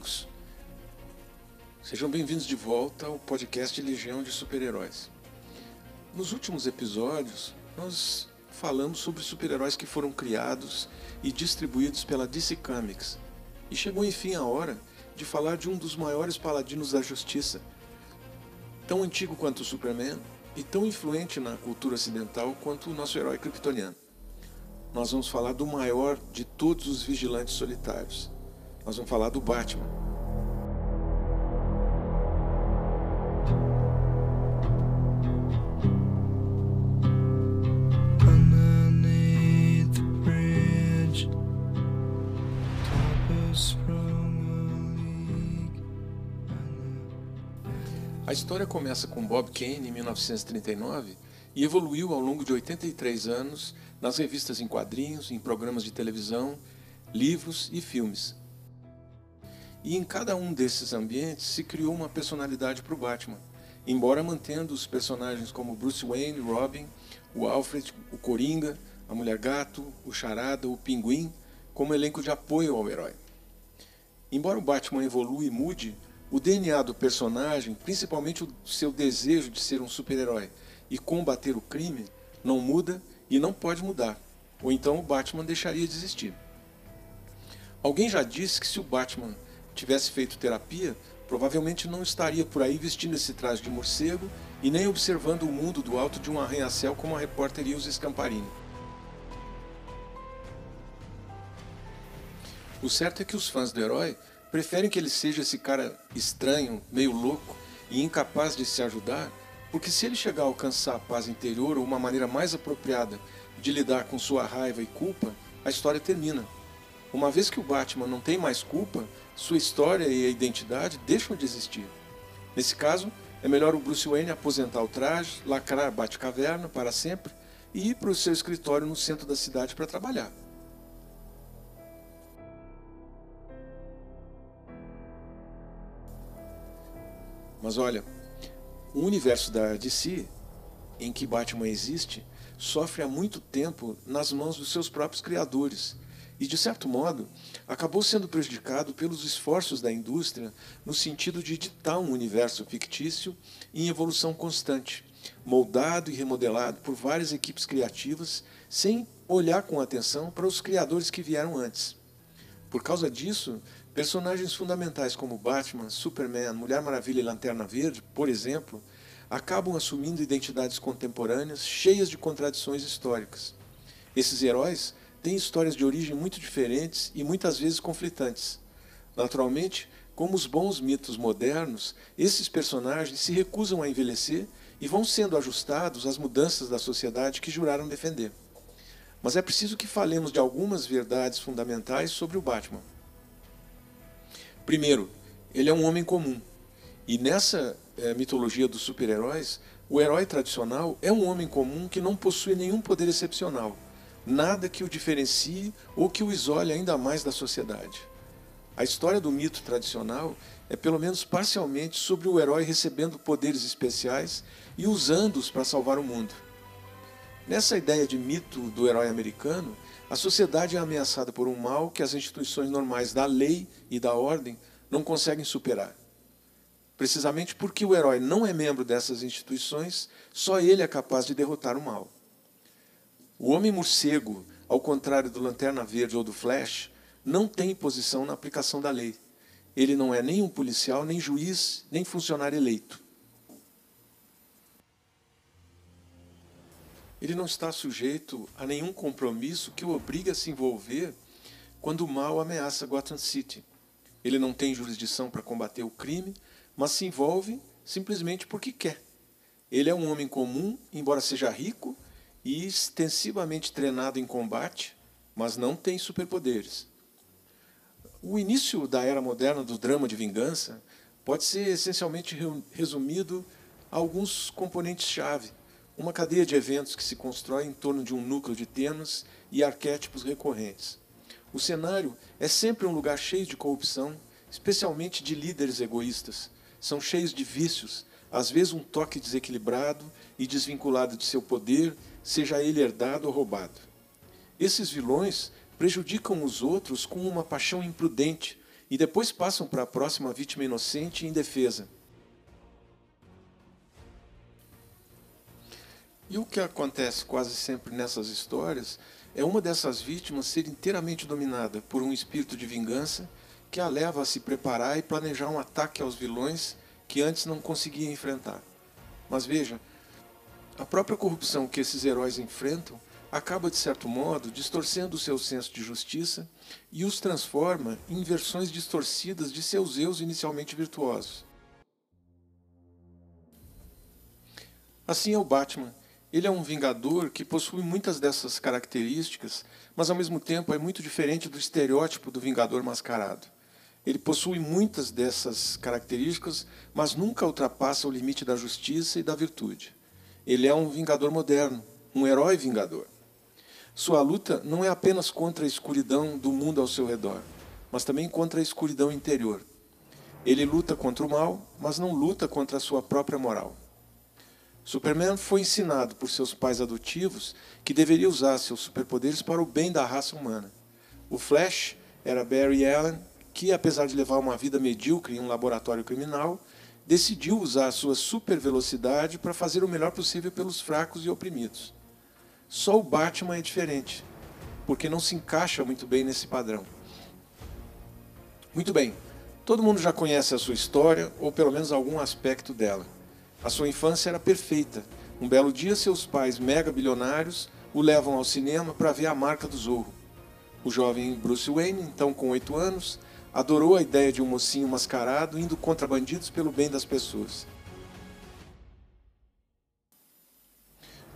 Amigos. Sejam bem-vindos de volta ao podcast Legião de Super-Heróis. Nos últimos episódios, nós falamos sobre super-heróis que foram criados e distribuídos pela DC Comics. E chegou enfim a hora de falar de um dos maiores paladinos da justiça, tão antigo quanto o Superman e tão influente na cultura ocidental quanto o nosso herói kryptoniano. Nós vamos falar do maior de todos os vigilantes solitários. Nós vamos falar do Batman. A história começa com Bob Kane em 1939 e evoluiu ao longo de 83 anos nas revistas em quadrinhos, em programas de televisão, livros e filmes. E em cada um desses ambientes se criou uma personalidade para o Batman, embora mantendo os personagens como Bruce Wayne, Robin, o Alfred, o Coringa, a Mulher Gato, o Charada, o Pinguim, como elenco de apoio ao herói. Embora o Batman evolua e mude, o DNA do personagem, principalmente o seu desejo de ser um super-herói e combater o crime, não muda e não pode mudar, ou então o Batman deixaria de existir. Alguém já disse que se o Batman tivesse feito terapia, provavelmente não estaria por aí vestindo esse traje de morcego e nem observando o mundo do alto de um arranha-céu como a repórter Ilse Scamparini. O certo é que os fãs do herói preferem que ele seja esse cara estranho, meio louco e incapaz de se ajudar, porque se ele chegar a alcançar a paz interior ou uma maneira mais apropriada de lidar com sua raiva e culpa, a história termina. Uma vez que o Batman não tem mais culpa, sua história e a identidade deixam de existir. Nesse caso, é melhor o Bruce Wayne aposentar o traje, lacrar a Batcaverna para sempre e ir para o seu escritório no centro da cidade para trabalhar. Mas olha, o universo da DC, em que Batman existe, sofre há muito tempo nas mãos dos seus próprios criadores. E, de certo modo, acabou sendo prejudicado pelos esforços da indústria no sentido de ditar um universo fictício em evolução constante, moldado e remodelado por várias equipes criativas, sem olhar com atenção para os criadores que vieram antes. Por causa disso, Personagens fundamentais como Batman, Superman, Mulher Maravilha e Lanterna Verde, por exemplo, acabam assumindo identidades contemporâneas cheias de contradições históricas. Esses heróis têm histórias de origem muito diferentes e muitas vezes conflitantes. Naturalmente, como os bons mitos modernos, esses personagens se recusam a envelhecer e vão sendo ajustados às mudanças da sociedade que juraram defender. Mas é preciso que falemos de algumas verdades fundamentais sobre o Batman. Primeiro, ele é um homem comum. E nessa é, mitologia dos super-heróis, o herói tradicional é um homem comum que não possui nenhum poder excepcional, nada que o diferencie ou que o isole ainda mais da sociedade. A história do mito tradicional é pelo menos parcialmente sobre o herói recebendo poderes especiais e usando-os para salvar o mundo. Nessa ideia de mito do herói americano, a sociedade é ameaçada por um mal que as instituições normais da lei e da ordem não conseguem superar. Precisamente porque o herói não é membro dessas instituições, só ele é capaz de derrotar o mal. O homem morcego, ao contrário do Lanterna Verde ou do Flash, não tem posição na aplicação da lei. Ele não é nem um policial, nem juiz, nem funcionário eleito. Ele não está sujeito a nenhum compromisso que o obrigue a se envolver quando o mal ameaça Gotham City. Ele não tem jurisdição para combater o crime, mas se envolve simplesmente porque quer. Ele é um homem comum, embora seja rico e extensivamente treinado em combate, mas não tem superpoderes. O início da era moderna do drama de vingança pode ser essencialmente resumido a alguns componentes-chave uma cadeia de eventos que se constrói em torno de um núcleo de temas e arquétipos recorrentes. O cenário é sempre um lugar cheio de corrupção, especialmente de líderes egoístas. São cheios de vícios, às vezes um toque desequilibrado e desvinculado de seu poder, seja ele herdado ou roubado. Esses vilões prejudicam os outros com uma paixão imprudente e depois passam para a próxima vítima inocente e indefesa. E o que acontece quase sempre nessas histórias é uma dessas vítimas ser inteiramente dominada por um espírito de vingança que a leva a se preparar e planejar um ataque aos vilões que antes não conseguia enfrentar. Mas veja, a própria corrupção que esses heróis enfrentam acaba, de certo modo, distorcendo o seu senso de justiça e os transforma em versões distorcidas de seus eus inicialmente virtuosos. Assim é o Batman. Ele é um vingador que possui muitas dessas características, mas ao mesmo tempo é muito diferente do estereótipo do vingador mascarado. Ele possui muitas dessas características, mas nunca ultrapassa o limite da justiça e da virtude. Ele é um vingador moderno, um herói vingador. Sua luta não é apenas contra a escuridão do mundo ao seu redor, mas também contra a escuridão interior. Ele luta contra o mal, mas não luta contra a sua própria moral. Superman foi ensinado por seus pais adotivos que deveria usar seus superpoderes para o bem da raça humana. O Flash era Barry Allen, que, apesar de levar uma vida medíocre em um laboratório criminal, decidiu usar sua supervelocidade para fazer o melhor possível pelos fracos e oprimidos. Só o Batman é diferente, porque não se encaixa muito bem nesse padrão. Muito bem, todo mundo já conhece a sua história, ou pelo menos algum aspecto dela. A sua infância era perfeita. Um belo dia, seus pais, mega bilionários, o levam ao cinema para ver a marca do Zorro. O jovem Bruce Wayne, então com oito anos, adorou a ideia de um mocinho mascarado indo contra bandidos pelo bem das pessoas.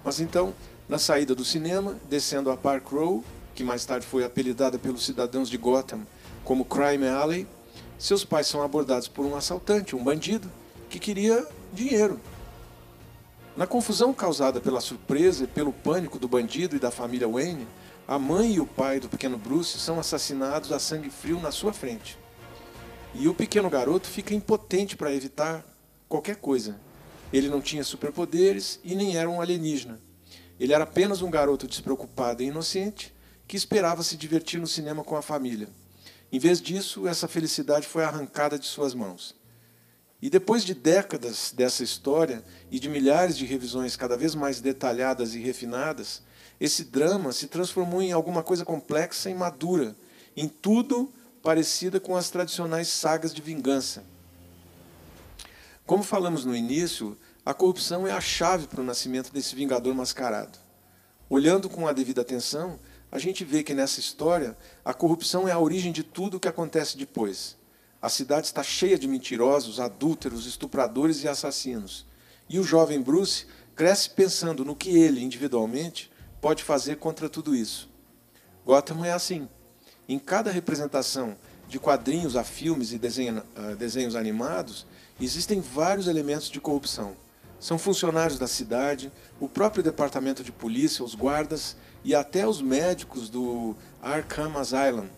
Mas então, na saída do cinema, descendo a Park Row, que mais tarde foi apelidada pelos cidadãos de Gotham como Crime Alley, seus pais são abordados por um assaltante, um bandido, que queria dinheiro. Na confusão causada pela surpresa e pelo pânico do bandido e da família Wayne, a mãe e o pai do pequeno Bruce são assassinados a sangue frio na sua frente. E o pequeno garoto fica impotente para evitar qualquer coisa. Ele não tinha superpoderes e nem era um alienígena. Ele era apenas um garoto despreocupado e inocente que esperava se divertir no cinema com a família. Em vez disso, essa felicidade foi arrancada de suas mãos. E depois de décadas dessa história e de milhares de revisões cada vez mais detalhadas e refinadas, esse drama se transformou em alguma coisa complexa e madura, em tudo parecida com as tradicionais sagas de vingança. Como falamos no início, a corrupção é a chave para o nascimento desse vingador mascarado. Olhando com a devida atenção, a gente vê que nessa história a corrupção é a origem de tudo o que acontece depois. A cidade está cheia de mentirosos, adúlteros, estupradores e assassinos. E o jovem Bruce cresce pensando no que ele, individualmente, pode fazer contra tudo isso. Gotham é assim. Em cada representação, de quadrinhos a filmes e ah, desenhos animados, existem vários elementos de corrupção. São funcionários da cidade, o próprio departamento de polícia, os guardas e até os médicos do Arkham Asylum.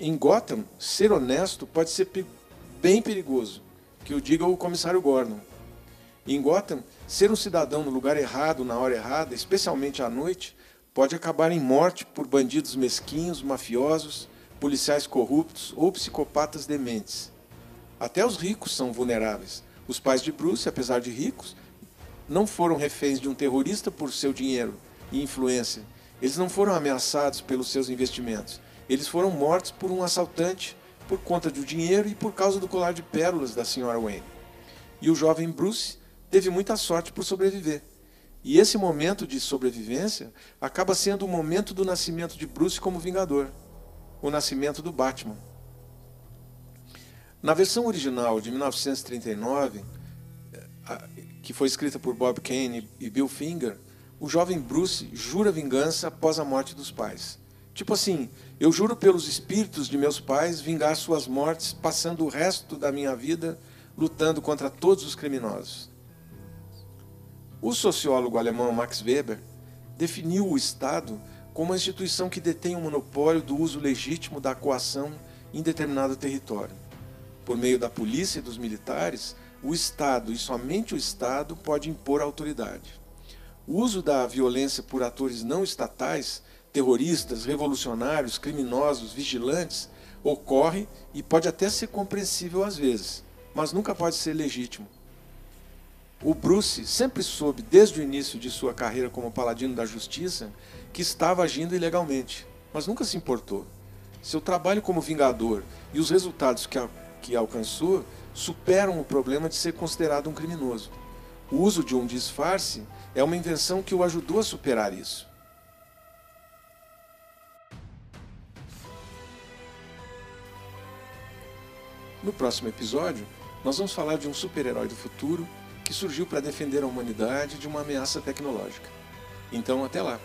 Em Gotham, ser honesto pode ser bem perigoso, que o diga o comissário Gordon. Em Gotham, ser um cidadão no lugar errado, na hora errada, especialmente à noite, pode acabar em morte por bandidos mesquinhos, mafiosos, policiais corruptos ou psicopatas dementes. Até os ricos são vulneráveis. Os pais de Bruce, apesar de ricos, não foram reféns de um terrorista por seu dinheiro e influência. Eles não foram ameaçados pelos seus investimentos. Eles foram mortos por um assaltante por conta do dinheiro e por causa do colar de pérolas da senhora Wayne. E o jovem Bruce teve muita sorte por sobreviver. E esse momento de sobrevivência acaba sendo o momento do nascimento de Bruce como Vingador o nascimento do Batman. Na versão original de 1939, que foi escrita por Bob Kane e Bill Finger, o jovem Bruce jura vingança após a morte dos pais. Tipo assim, eu juro pelos espíritos de meus pais vingar suas mortes, passando o resto da minha vida lutando contra todos os criminosos. O sociólogo alemão Max Weber definiu o Estado como uma instituição que detém o monopólio do uso legítimo da coação em determinado território. Por meio da polícia e dos militares, o Estado e somente o Estado pode impor autoridade. O uso da violência por atores não estatais, terroristas, revolucionários, criminosos, vigilantes Ocorre e pode até ser compreensível às vezes, mas nunca pode ser legítimo. O Bruce sempre soube, desde o início de sua carreira como paladino da justiça, que estava agindo ilegalmente, mas nunca se importou. Seu trabalho como vingador e os resultados que, a, que alcançou superam o problema de ser considerado um criminoso. O uso de um disfarce é uma invenção que o ajudou a superar isso. No próximo episódio, nós vamos falar de um super-herói do futuro que surgiu para defender a humanidade de uma ameaça tecnológica. Então, até lá!